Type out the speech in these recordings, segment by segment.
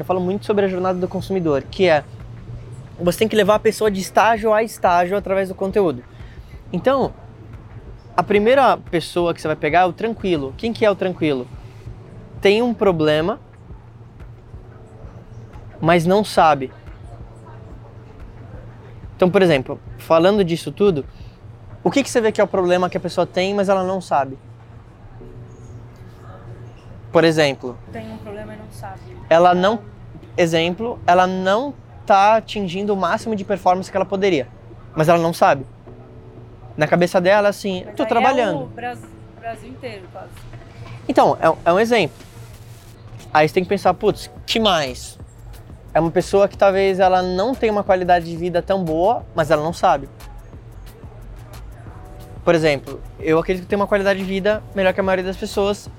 eu falo muito sobre a jornada do consumidor, que é você tem que levar a pessoa de estágio a estágio através do conteúdo. Então, a primeira pessoa que você vai pegar é o tranquilo. Quem que é o tranquilo? Tem um problema, mas não sabe. Então, por exemplo, falando disso tudo, o que, que você vê que é o problema que a pessoa tem, mas ela não sabe? Por exemplo. Tem um problema e não sabe. Ela não. Exemplo, ela não está atingindo o máximo de performance que ela poderia, mas ela não sabe. Na cabeça dela, assim, estou trabalhando. É o Brasil, Brasil inteiro, quase. Então, é, é um exemplo. Aí você tem que pensar, putz, que mais? É uma pessoa que talvez ela não tenha uma qualidade de vida tão boa, mas ela não sabe. Por exemplo, eu acredito que tenho uma qualidade de vida melhor que a maioria das pessoas,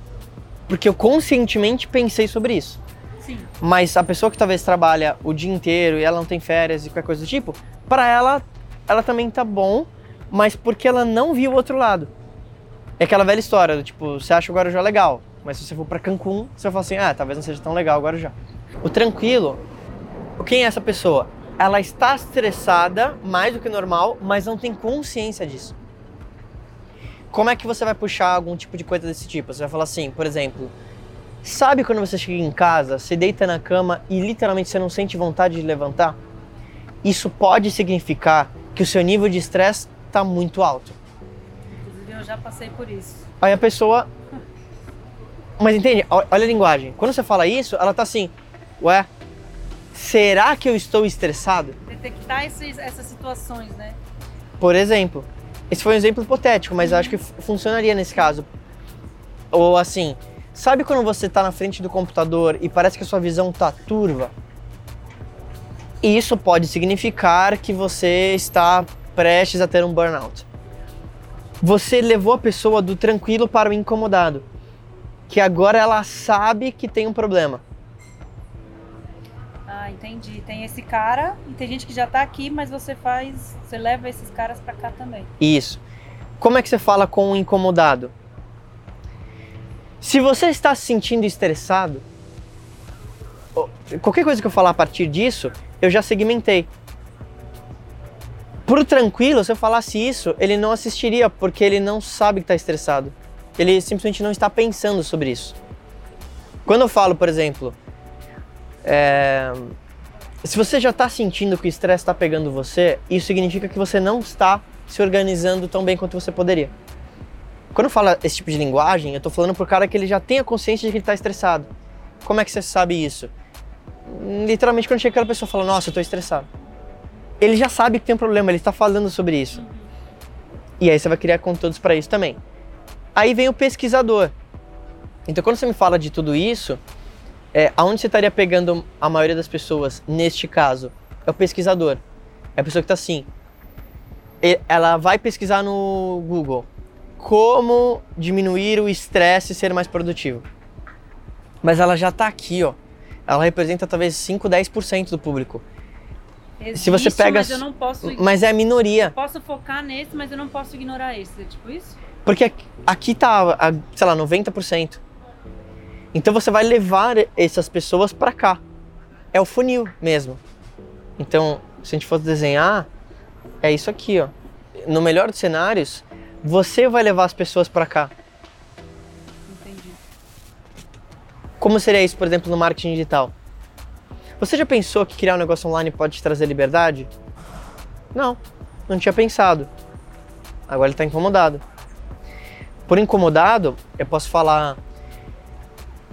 porque eu conscientemente pensei sobre isso. Sim. Mas a pessoa que talvez trabalha o dia inteiro e ela não tem férias e qualquer coisa do tipo, para ela, ela também tá bom, mas porque ela não viu o outro lado. É aquela velha história do tipo, você acha o Guarujá legal, mas se você for para Cancún, você vai falar assim, ah, talvez não seja tão legal o Guarujá. O tranquilo, quem é essa pessoa? Ela está estressada mais do que normal, mas não tem consciência disso como é que você vai puxar algum tipo de coisa desse tipo? Você vai falar assim, por exemplo, sabe quando você chega em casa, você deita na cama e literalmente você não sente vontade de levantar? Isso pode significar que o seu nível de estresse está muito alto. Inclusive eu já passei por isso. Aí a pessoa. Mas entende? Olha a linguagem. Quando você fala isso, ela tá assim, ué, será que eu estou estressado? Detectar esses, essas situações, né? Por exemplo, esse foi um exemplo hipotético, mas acho que funcionaria nesse caso. Ou assim, sabe quando você está na frente do computador e parece que a sua visão tá turva? Isso pode significar que você está prestes a ter um burnout. Você levou a pessoa do tranquilo para o incomodado, que agora ela sabe que tem um problema. Entendi. Tem esse cara e tem gente que já tá aqui, mas você faz, você leva esses caras para cá também. Isso. Como é que você fala com o incomodado? Se você está se sentindo estressado, qualquer coisa que eu falar a partir disso, eu já segmentei. Por tranquilo, se eu falasse isso, ele não assistiria porque ele não sabe que está estressado. Ele simplesmente não está pensando sobre isso. Quando eu falo, por exemplo, é... Se você já está sentindo que o estresse está pegando você, isso significa que você não está se organizando tão bem quanto você poderia. Quando eu falo esse tipo de linguagem, eu estou falando pro cara que ele já tem a consciência de que ele está estressado. Como é que você sabe isso? Literalmente quando chega aquela pessoa fala, nossa, eu estou estressado. Ele já sabe que tem um problema, ele está falando sobre isso. E aí você vai criar conteúdos para isso também. Aí vem o pesquisador. Então quando você me fala de tudo isso, é, aonde você estaria pegando a maioria das pessoas neste caso? É o pesquisador. É a pessoa que está assim. Ela vai pesquisar no Google como diminuir o estresse e ser mais produtivo. Mas ela já está aqui, ó. Ela representa talvez 5, 10% do público. Existe, Se você pega, mas eu não posso. Mas é a minoria. Eu posso focar nesse, mas eu não posso ignorar esse. É tipo isso? Porque aqui tá, sei lá, 90%. Então você vai levar essas pessoas para cá. É o funil mesmo. Então, se a gente fosse desenhar, é isso aqui, ó. No melhor dos cenários, você vai levar as pessoas para cá. Entendi. Como seria isso, por exemplo, no marketing digital? Você já pensou que criar um negócio online pode te trazer liberdade? Não, não tinha pensado. Agora ele está incomodado. Por incomodado, eu posso falar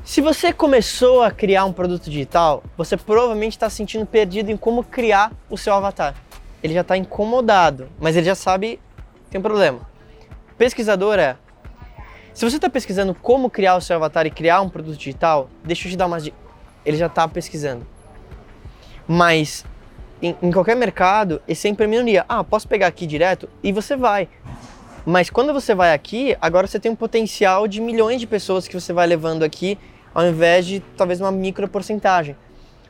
se você começou a criar um produto digital, você provavelmente está se sentindo perdido em como criar o seu avatar. Ele já está incomodado, mas ele já sabe tem um problema. Pesquisador é. Se você está pesquisando como criar o seu avatar e criar um produto digital, deixa eu te dar umas dicas. Ele já está pesquisando. Mas em, em, qualquer mercado, é sempre a minoria. Ah, posso pegar aqui direto? E você vai. Mas quando você vai aqui, agora você tem um potencial de milhões de pessoas que você vai levando aqui ao invés de talvez uma micro porcentagem.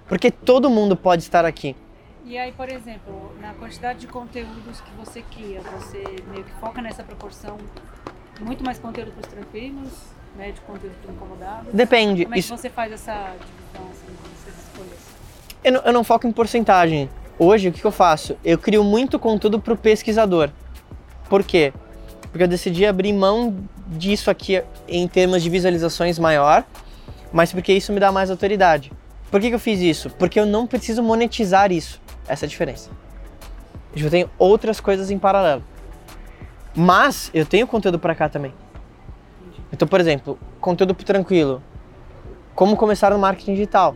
Porque todo mundo pode estar aqui. E aí, por exemplo, na quantidade de conteúdos que você cria, você meio que foca nessa proporção, muito mais conteúdo para os tranquilos, né, de conteúdo para incomodados? Depende. Como é que você faz essa divisão, assim, escolheu? Eu não, eu não foco em porcentagem. Hoje, o que, que eu faço? Eu crio muito conteúdo para o pesquisador. Por quê? Porque eu decidi abrir mão disso aqui em termos de visualizações maior, mas porque isso me dá mais autoridade. Por que, que eu fiz isso? Porque eu não preciso monetizar isso. Essa é a diferença. Eu tenho outras coisas em paralelo. Mas eu tenho conteúdo para cá também. Então, por exemplo, conteúdo tranquilo. Como começar no marketing digital.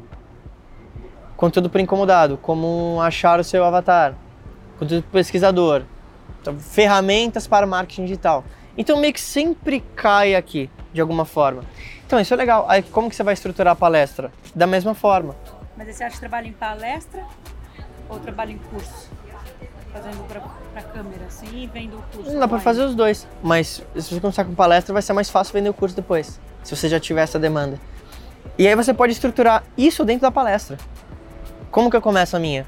Conteúdo para incomodado, como achar o seu avatar. Conteúdo para pesquisador. Então, ferramentas para marketing digital. Então meio que sempre cai aqui, de alguma forma. Então isso é legal. Aí como que você vai estruturar a palestra? Da mesma forma. Mas aí você acha que trabalha em palestra ou trabalha em curso? Fazendo pra, pra câmera, assim, e vendo o curso? Não dá pra fazer os dois. Mas se você começar com palestra, vai ser mais fácil vender o curso depois. Se você já tiver essa demanda. E aí você pode estruturar isso dentro da palestra. Como que eu começo a minha?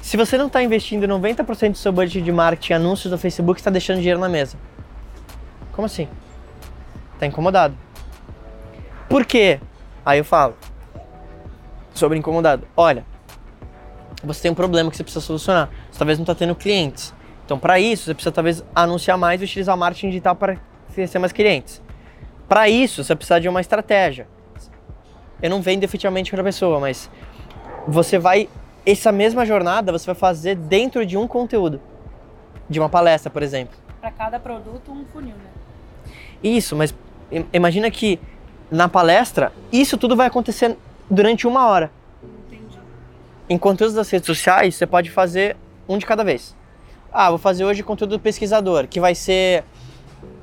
Se você não está investindo 90% do seu budget de marketing em anúncios do Facebook, está deixando dinheiro na mesa. Como assim? Tá incomodado. Por quê? Aí eu falo sobre incomodado. Olha, você tem um problema que você precisa solucionar. Você talvez não está tendo clientes. Então, para isso, você precisa talvez anunciar mais e utilizar marketing digital para crescer mais clientes. Para isso, você precisa de uma estratégia. Eu não vendo efetivamente para a pessoa, mas você vai essa mesma jornada você vai fazer dentro de um conteúdo, de uma palestra, por exemplo. Para cada produto, um funil, né? Isso, mas imagina que na palestra, isso tudo vai acontecer durante uma hora. Entendi. Em conteúdos das redes sociais, você pode fazer um de cada vez. Ah, vou fazer hoje conteúdo do pesquisador, que vai ser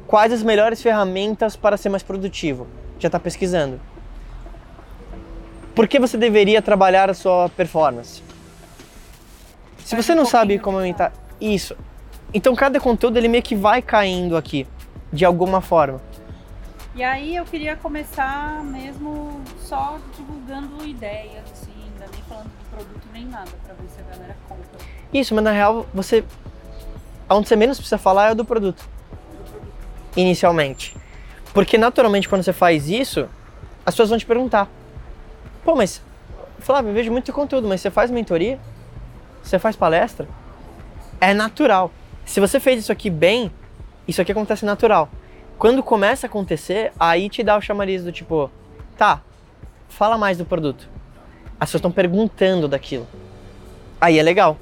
quais as melhores ferramentas para ser mais produtivo. Já está pesquisando. Por que você deveria trabalhar a sua performance? Se você não sabe como aumentar isso, então cada conteúdo ele meio que vai caindo aqui de alguma forma. E aí eu queria começar mesmo só divulgando ideias, assim, ainda nem falando de produto nem nada, para ver se a galera compra. Isso, mas na real você. Onde você menos precisa falar é o do produto. Inicialmente. Porque naturalmente quando você faz isso, as pessoas vão te perguntar. Pô, mas. Flávio, eu vejo muito conteúdo, mas você faz mentoria? Você faz palestra? É natural. Se você fez isso aqui bem, isso aqui acontece natural. Quando começa a acontecer, aí te dá o chamariz do tipo, tá, fala mais do produto. As pessoas estão perguntando daquilo. Aí é legal.